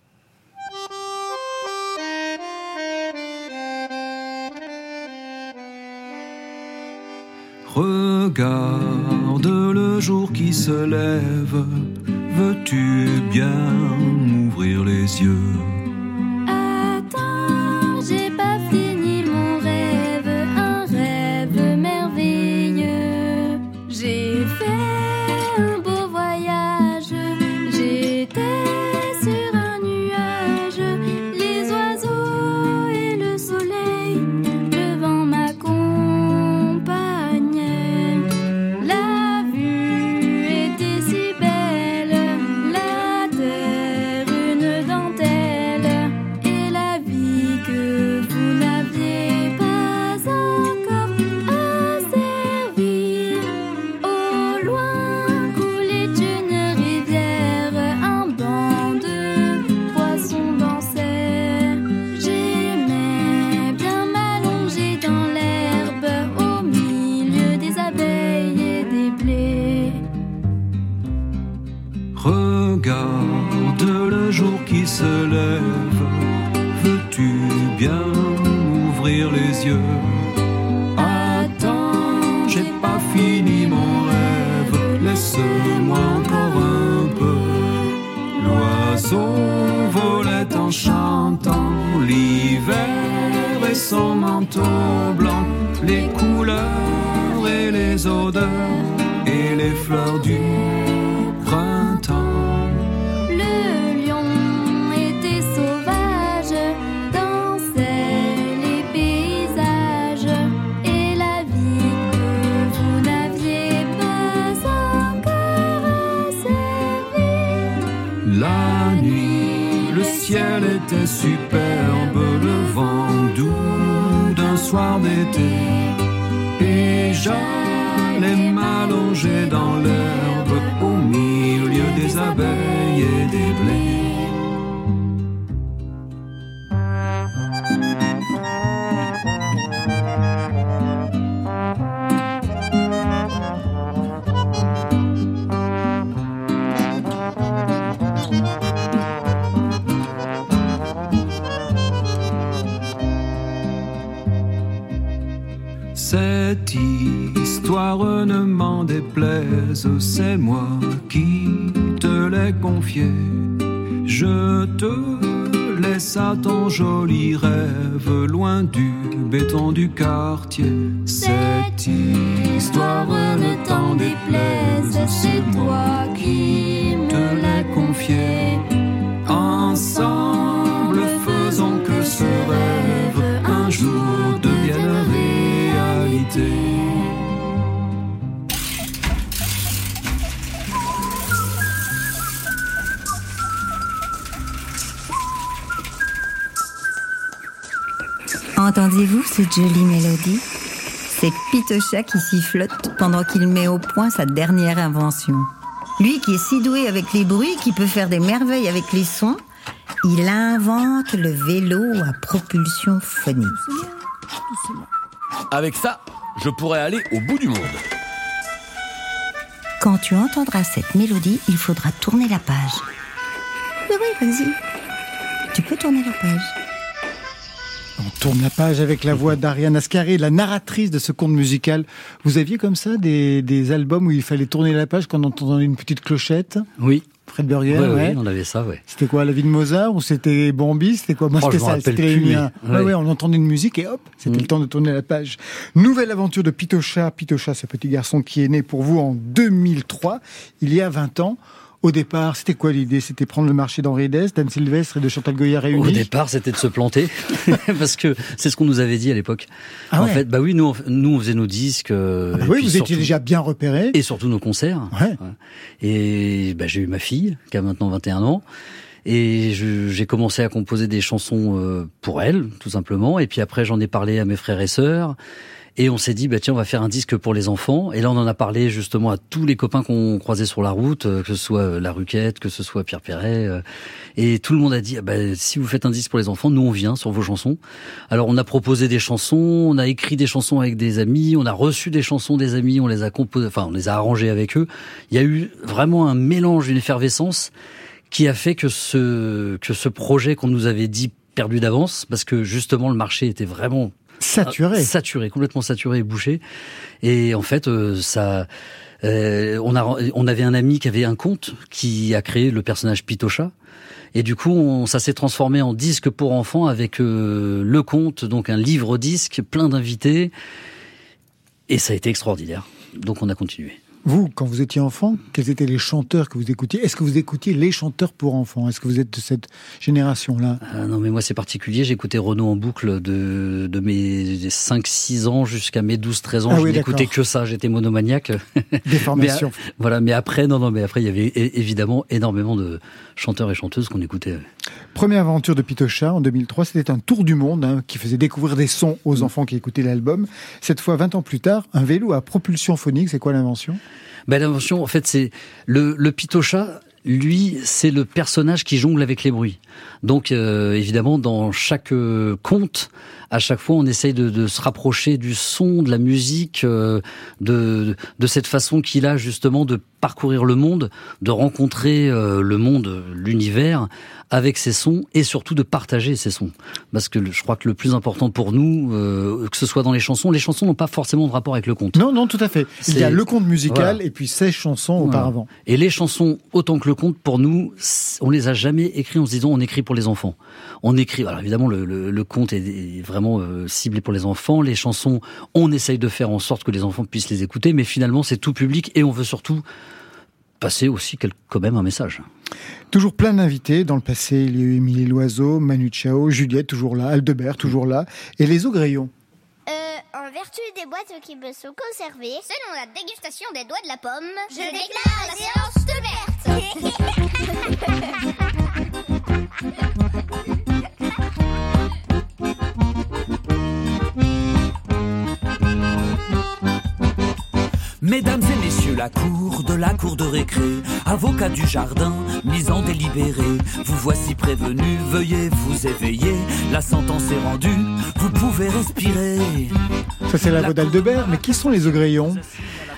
Regarde le jour qui se lève, veux-tu bien ouvrir les yeux? Et son manteau blanc, les couleurs et les odeurs et les fleurs du printemps. Le lion était sauvage, dansait les paysages et la vie que vous n'aviez pas encore asservie. La nuit, le ciel était superbe, soir d'été. Et j'allais m'allonger dans l'herbe au milieu des abeilles et des histoire ne m'en déplaise, c'est moi qui te l'ai confiée. Je te laisse à ton joli rêve, loin du béton du quartier. Cette histoire ne t'en déplaise, c'est moi qui te l'ai confiée. Entendiez-vous cette jolie mélodie? C'est Pitocha qui sifflote pendant qu'il met au point sa dernière invention. Lui qui est si doué avec les bruits, qui peut faire des merveilles avec les sons, il invente le vélo à propulsion phonique. Avec ça, je pourrais aller au bout du monde. Quand tu entendras cette mélodie, il faudra tourner la page. Oui, oui, vas-y. Tu peux tourner la page. On tourne la page avec la voix d'Ariane Ascari, la narratrice de ce conte musical. Vous aviez comme ça des, des albums où il fallait tourner la page quand on entendait une petite clochette? Oui. Fred Burger, Ouais, ouais. ouais, on avait ça, ouais. C'était quoi, la vie de Mozart ou c'était Bambi? C'était quoi? Moi, Oh, c'était ça. C'était les miens. Ouais. ouais. ouais, on entendait une musique et hop, c'était Mm. le temps de tourner la page. Nouvelle aventure de Pitocha. Pitocha, ce petit garçon qui est né pour vous en 2003, il y a 20 ans. Au départ, c'était quoi l'idée? C'était prendre le marché d'Henri Dess, d'Anne Sylvestre et de Chantal Goya réunis? Au départ, c'était de se planter, parce que c'est ce qu'on nous avait dit à l'époque. Ah en ouais? fait, bah oui, nous, on, nous, on faisait nos disques. Ah bah oui, vous étiez déjà bien repéré. Et surtout nos concerts. Ouais. Et bah, j'ai eu ma fille, qui a maintenant 21 ans. Et j'ai commencé à composer des chansons euh, pour elle, tout simplement. Et puis après, j'en ai parlé à mes frères et sœurs. Et on s'est dit, bah tiens, on va faire un disque pour les enfants. Et là, on en a parlé justement à tous les copains qu'on croisait sur la route, euh, que ce soit euh, La Ruquette, que ce soit Pierre Perret. euh, et tout le monde a dit, ah bah, si vous faites un disque pour les enfants, nous on vient sur vos chansons. Alors on a proposé des chansons, on a écrit des chansons avec des amis, on a reçu des chansons des amis, on les a composées, enfin on les a arrangées avec eux. Il y a eu vraiment un mélange, une effervescence qui a fait que ce que ce projet qu'on nous avait dit perdu d'avance, parce que justement le marché était vraiment Saturé. saturé, complètement saturé et bouché. Et en fait, euh, ça, euh, on a, on avait un ami qui avait un conte qui a créé le personnage Pitocha. Et du coup, on, ça s'est transformé en disque pour enfants avec euh, le conte, donc un livre disque, plein d'invités. Et ça a été extraordinaire. Donc on a continué. Vous, quand vous étiez enfant, quels étaient les chanteurs que vous écoutiez? Est-ce que vous écoutiez les chanteurs pour enfants? Est-ce que vous êtes de cette génération-là? Ah non, mais moi c'est particulier. J'écoutais Renaud en boucle de, de mes 5-6 ans jusqu'à mes 12-13 ans. Ah je oui, n'écoutais que ça. J'étais monomaniaque. Déformation. Mais, euh, voilà. Mais après, non, non, mais après, il y avait évidemment énormément de chanteurs et chanteuses qu'on écoutait. Première aventure de Pitocha en 2003, c'était un tour du monde hein, qui faisait découvrir des sons aux Mm. enfants qui écoutaient l'album. Cette fois, 20 ans plus tard, un vélo à propulsion phonique, c'est quoi l'invention? Ben, l'invention, en fait, c'est le, le Pitocha. Lui, c'est le personnage qui jongle avec les bruits. Donc euh, évidemment, dans chaque euh, conte, à chaque fois, on essaye de, de se rapprocher du son, de la musique, euh, de, de cette façon qu'il a justement de parcourir le monde, de rencontrer le monde, l'univers avec ses sons et surtout de partager ses sons. Parce que le- je crois que le plus important pour nous, que ce soit dans les chansons, les chansons n'ont pas forcément de rapport avec le conte. Non, non, tout à fait. Il y a le conte musical Voilà. et puis ses chansons Voilà. auparavant. Et les chansons, autant que le conte, pour nous, on les a jamais écrits en se disant on écrit pour les enfants. On écrit, alors évidemment, le, le, le conte est, est vraiment euh, ciblé pour les enfants. Les chansons, on essaye de faire en sorte que les enfants puissent les écouter, mais finalement, c'est tout public et on veut surtout passer aussi quel- quand même un message. Toujours plein d'invités. Dans le passé, il y a eu Émilie Loiseau, Manu Chao, Juliette, toujours là, Aldebert, toujours là, et les Augrayons. Euh, en vertu des boîtes qui me sont conservées, selon la dégustation des doigts de la pomme, je déclare la séance Mesdames et messieurs, la cour de la cour de récré, avocat du jardin, mise en délibéré, vous voici prévenu, veuillez vous éveiller, la sentence est rendue, vous pouvez respirer. Ça, c'est la voix d'Aldebert. Mais qui sont les Augrayons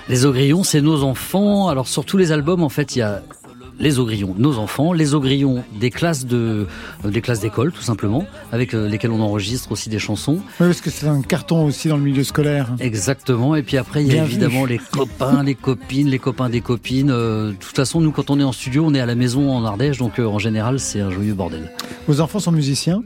Les Augrillons, c'est nos enfants. Alors sur tous les albums, en fait, il y a les Augrillons, nos enfants, les Augrillons des classes de, euh, des classes d'école, tout simplement, avec euh, lesquelles on enregistre aussi des chansons. Oui, parce que c'est un carton aussi dans le milieu scolaire. Exactement. Et puis après, il y a Bien évidemment vu. les copains, les copines, les copains des copines. Euh, de toute façon, nous, quand on est en studio, on est à la maison en Ardèche, donc en général, c'est un joyeux bordel. Vos enfants sont musiciens?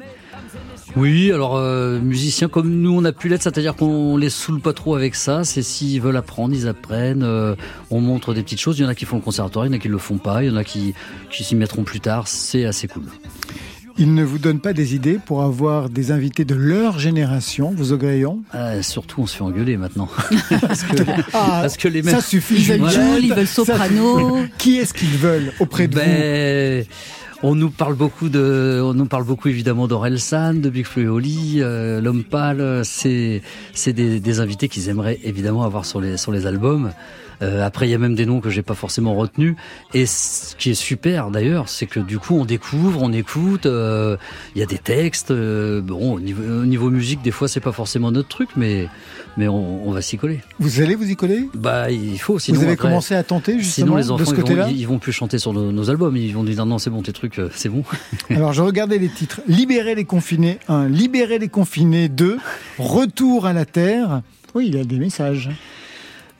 Oui, alors euh, musiciens comme nous on a pu l'être, c'est-à-dire qu'on les saoule pas trop avec ça. C'est s'ils veulent apprendre, ils apprennent. euh, on montre des petites choses. Il y en a qui font le conservatoire, il y en a qui le font pas, il y en a qui, qui s'y mettront plus tard. C'est assez cool. Ils ne vous donnent pas des idées pour avoir des invités de leur génération, vos Augrayons Euh, surtout, on se fait engueuler maintenant. parce, que, Ah, parce que les mêmes. Ça suffit. Ils veulent Juliette. Joule, ils veulent soprano. Qui est-ce qu'ils veulent auprès de vous? Ben, on nous parle beaucoup de, on nous parle beaucoup évidemment d'Orelsan, de Big Flo et Oli, euh, L'Homme Pâle. C'est, c'est des, des invités qu'ils aimeraient évidemment avoir sur les, sur les albums. Euh, après, il y a même des noms que j'ai pas forcément retenus. Et ce qui est super d'ailleurs, c'est que du coup, on découvre, on écoute. euh, Il y a des textes. euh, bon, au niveau, au niveau musique, des fois, c'est pas forcément notre truc, mais mais on, on va s'y coller. Vous allez vous y coller? Bah, il faut. Sinon, Vous avez après- commencé à tenter justement Sinon, les de enfants, ce ils vont, côté-là? ils vont plus chanter sur nos, nos albums. Ils vont dire non, c'est bon, tes trucs, c'est bon. Alors je regardais les titres. Libérer les confinés 1, Libérer les confinés 2, Retour à la Terre. Oui, il y a des messages.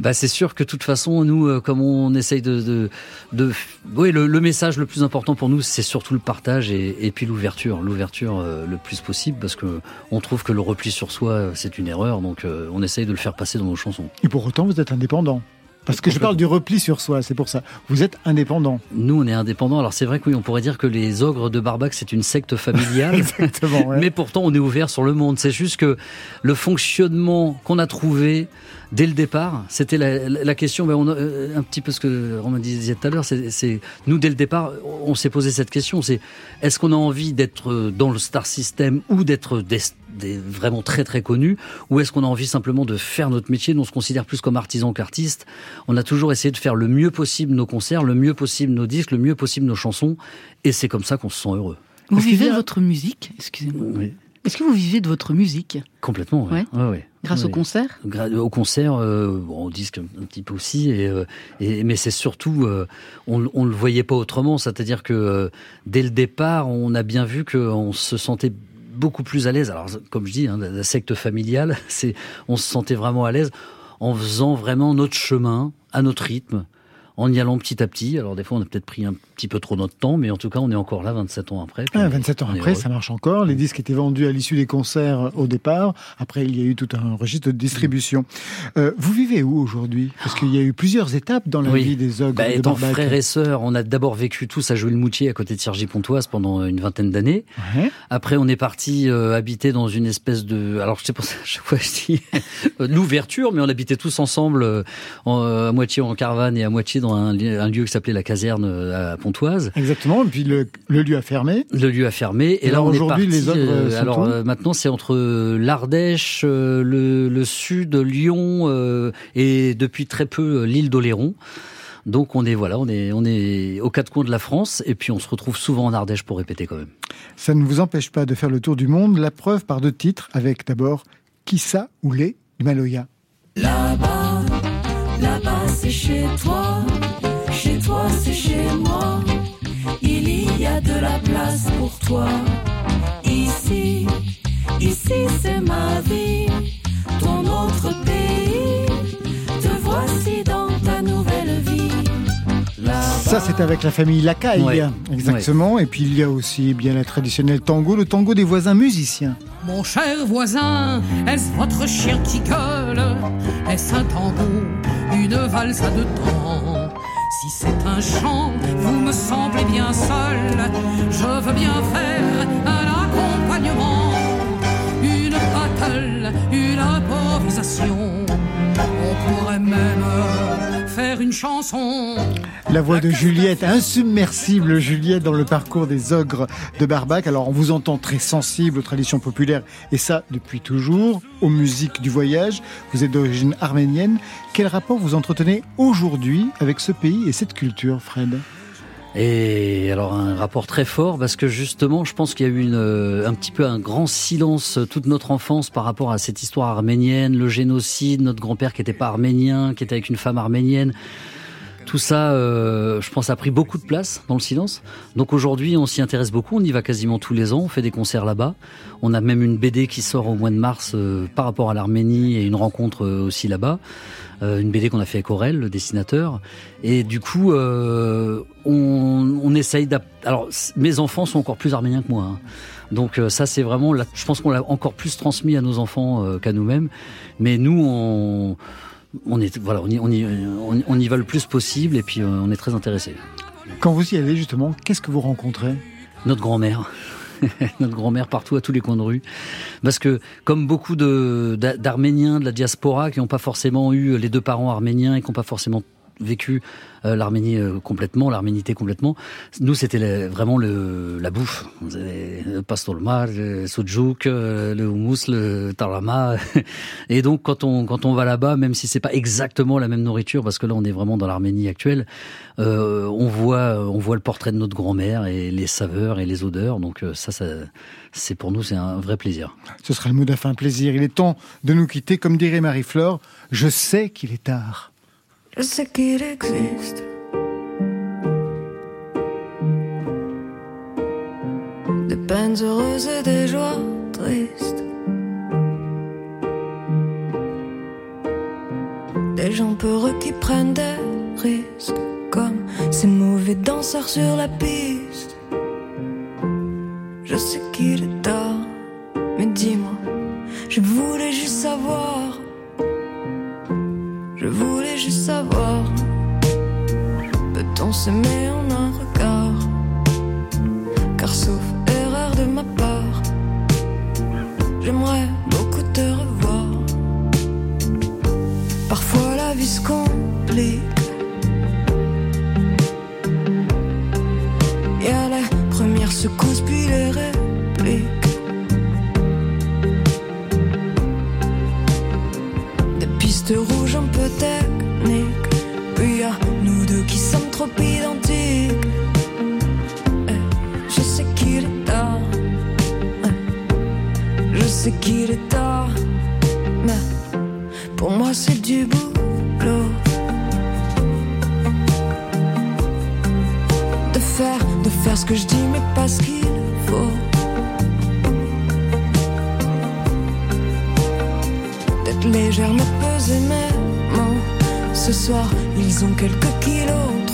Bah, c'est sûr que de toute façon, nous, euh, comme on essaye de, de, oui, le, message le plus important pour nous, c'est surtout le partage et, et puis l'ouverture, l'ouverture euh, le plus possible, parce que on trouve que le repli sur soi, euh, c'est une erreur, donc on essaye de le faire passer dans nos chansons. Et pour autant, vous êtes indépendant. Parce que je parle du repli sur soi, c'est pour ça. Vous êtes indépendant. Nous, on est indépendants. Alors c'est vrai que oui, on pourrait dire que les ogres de Barbac, c'est une secte familiale. Exactement. ouais. Mais pourtant, on est ouvert sur le monde. C'est juste que le fonctionnement qu'on a trouvé dès le départ, c'était la, la- la question, ben on a, euh, un petit peu ce que Romain disait tout à l'heure, c'est, c'est- nous dès le départ, on s'est posé cette question, c'est est-ce qu'on a envie d'être dans le star system ou d'être des, des- vraiment très très connus, ou est-ce qu'on a envie simplement de faire notre métier, nous on se considère plus comme artisan qu'artiste? On a toujours essayé de faire le mieux possible nos concerts, le mieux possible nos disques, le mieux possible nos chansons, et c'est comme ça qu'on se sent heureux. Vous vivez a- votre musique? Excusez-moi. Oui. Est-ce que vous vivez de votre musique? Complètement, ouais. Ouais. Ouais, ouais. grâce au concert? Au concert, euh, bon, au disque un, petit peu aussi, et, euh, et- mais c'est surtout, euh, on, on le voyait pas autrement, c'est-à-dire que euh, dès le départ, on a bien vu qu'on se sentait beaucoup plus à l'aise. Alors, comme je dis, hein, la, secte familiale, c'est, on se sentait vraiment à l'aise en faisant vraiment notre chemin à notre rythme. En y allant petit à petit. Alors, des fois, on a peut-être pris un petit peu trop notre temps, mais en tout cas, on est encore là 27 ans après. puis Ah, on est- 27 ans après, heureux. ça marche encore. Les disques étaient vendus à l'issue des concerts au départ. Après, il y a eu tout un registre de distribution. Euh, vous vivez où aujourd'hui? Parce qu'il y a eu plusieurs étapes dans la Oui. vie des ogres Bah, de étant Barbac. frères et sœurs, on a d'abord vécu tous à Jouy-le-Moutier, à côté de Cergy-Pontoise, pendant une vingtaine d'années. Ouais. Après, on est parti euh, habiter dans une espèce de... Alors, je sais pas, chaque fois, je dis euh, l'ouverture, mais on habitait tous ensemble, euh, en- à moitié en caravane et à moitié dans un, li- un lieu qui s'appelait la caserne euh, à Pontoise. Exactement. Et puis le, le lieu a fermé. Le lieu a fermé. Et, Et là, alors on est parti. les ogres, euh, sont alors euh, maintenant, c'est entre euh, l'Ardèche, euh, le, le sud, Lyon, euh, et depuis très peu euh, l'île d'Oléron. Donc on est voilà, on est on est aux quatre coins de la France et puis on se retrouve souvent en Ardèche pour répéter quand même. Ça ne vous empêche pas de faire le tour du monde. La preuve par deux titres avec d'abord Kissa ou les du Maloya. Là-bas c'est chez toi, chez toi c'est chez moi. Il y a de la place pour toi. Ici, ici c'est ma vie, ton autre pays. Te voici dans ta nouvelle vie. Ça, c'est avec la famille Lacaille, Ouais. exactement. Et puis il y a aussi bien le traditionnel tango, le tango des voisins musiciens. Mon cher voisin, est-ce votre chien qui gueule? Est-ce un tango, une valse à deux temps Si c'est un chant, vous me semblez bien seul. Je veux bien faire un accompagnement, une battle, une improvisation. On pourrait même faire une chanson. La voix de Juliette, insubmersible Juliette dans le parcours des ogres de Barbac. Alors on vous entend très sensible aux traditions populaires et ça depuis toujours, aux musiques du voyage. Vous êtes d'origine arménienne. Quel rapport vous entretenez aujourd'hui avec ce pays et cette culture, Fred? Et alors un rapport très fort parce que justement, je pense qu'il y a eu une, euh, un petit peu un grand silence euh, toute notre enfance par rapport à cette histoire arménienne, le génocide, notre grand-père qui n'était pas arménien, qui était avec une femme arménienne. Tout ça, euh, je pense, a pris beaucoup de place dans le silence. Donc aujourd'hui, on s'y intéresse beaucoup. On y va quasiment tous les ans. On fait des concerts là-bas. On a même une BD qui sort au mois de mars euh, par rapport à l'Arménie et une rencontre euh, aussi là-bas. Euh, une BD qu'on a fait avec Aurel, le dessinateur. Et du coup, on, on essaye d'ap- Alors, mes enfants sont encore plus arméniens que moi. hein. Donc ça, c'est vraiment... Je pense qu'on l'a encore plus transmis à nos enfants qu'à nous-mêmes. Mais nous, on... On est voilà, on y, on y, on y- on y va le plus possible et puis euh, on est très intéressés. Quand vous y allez justement, qu'est-ce que vous rencontrez? Notre grand-mère. Notre grand-mère partout à tous les coins de rue. Parce que comme beaucoup de d'Arméniens de la diaspora qui n'ont pas forcément eu les deux parents arméniens et qui n'ont pas forcément vécu euh, l'Arménie euh, complètement, l'arménité complètement. Nous, c'était le- vraiment le, la bouffe. Vous avez Le pastolmar, le soudjouk, euh, le houmous, le tarama. Et donc, quand on, quand on va là-bas, même si c'est pas exactement la même nourriture, parce que là, on est vraiment dans l'Arménie actuelle, on voit, on voit le portrait de notre grand-mère et les saveurs et les odeurs. Donc, ça, ça c'est pour nous, c'est un vrai plaisir. Ce sera le mot de la fin, plaisir. Il est temps de nous quitter. Comme dirait Marie-Flore, je sais qu'il est tard. Je sais qu'il existe. Des peines heureuses et des joies tristes. Des gens peureux qui prennent des risques. Comme ces mauvais danseurs sur la piste. Je sais qu'il est tard. Mais dis-moi, je voulais juste savoir. Je voulais juste savoir. Peut-on s'aimer en un regard? Car sauf erreur de ma part J'aimerais beaucoup te revoir. Parfois la vie se complique. Y a les premières secousses puis les peu techniques. Puis y a nous deux qui sommes trop identiques. Eh, Je sais qu'il est tard. Eh, Je sais qu'il est tard. Mais pour moi c'est du boulot. De faire, de faire ce que je dis, mais pas ce qu'il faut. D'être légère, me peser mots. Ce soir, ils ont quelques kilos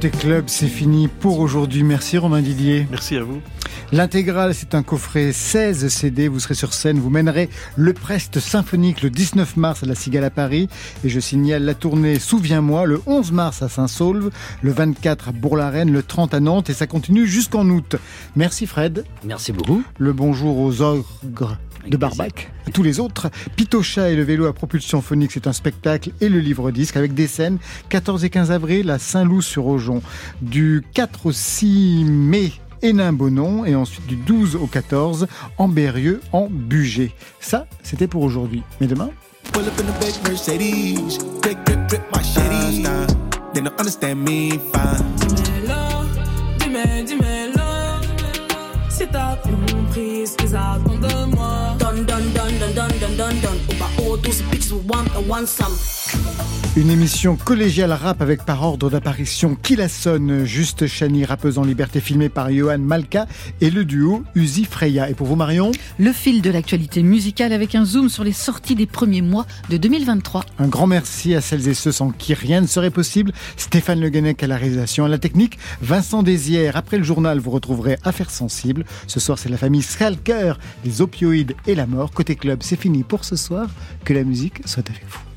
Côté club, c'est fini pour aujourd'hui. Merci Romain Didier. Merci à vous. L'intégrale, c'est un coffret 16 CD. Vous serez sur scène, vous mènerez le Prest symphonique le 19 mars à la Cigale à Paris. Et je signale la tournée Souviens-moi le 11 mars à Saint-Saulve, le 24 à Bourg-la-Reine, le 30 à Nantes et ça continue jusqu'en août. Merci Fred. Merci beaucoup. Le bonjour aux ogres de Barbac. À tous les autres, Pitocha et le vélo à propulsion phonique, c'est un spectacle et le livre disque avec des scènes 14 et 15 avril à Saint-Loup-sur-Aujon. Du 4 au 6 mai, Hénin-Bonon et ensuite du 12 au 14 en Berrieux, en Bugey. Ça, c'était pour aujourd'hui. Mais demain? Si t'as compris ce qu'ils attendent de moi. Oh, bitches some. Une émission collégiale rap avec par ordre d'apparition qui la sonne, Juste Chani, rappeuse en liberté filmée par Johan Malka et le duo Uzi Freya. Et pour vous Marion? Le fil de l'actualité musicale avec un zoom sur les sorties des premiers mois de 2023. Un grand merci à celles et ceux sans qui rien ne serait possible. Stéphane Le Guenec à la réalisation, à la technique, Vincent Désière. Après le journal, vous retrouverez Affaires sensibles. Ce soir, c'est la famille Schalker, les opioïdes et la mort. Côté club, c'est fini pour ce soir. Que la musique soit avec vous.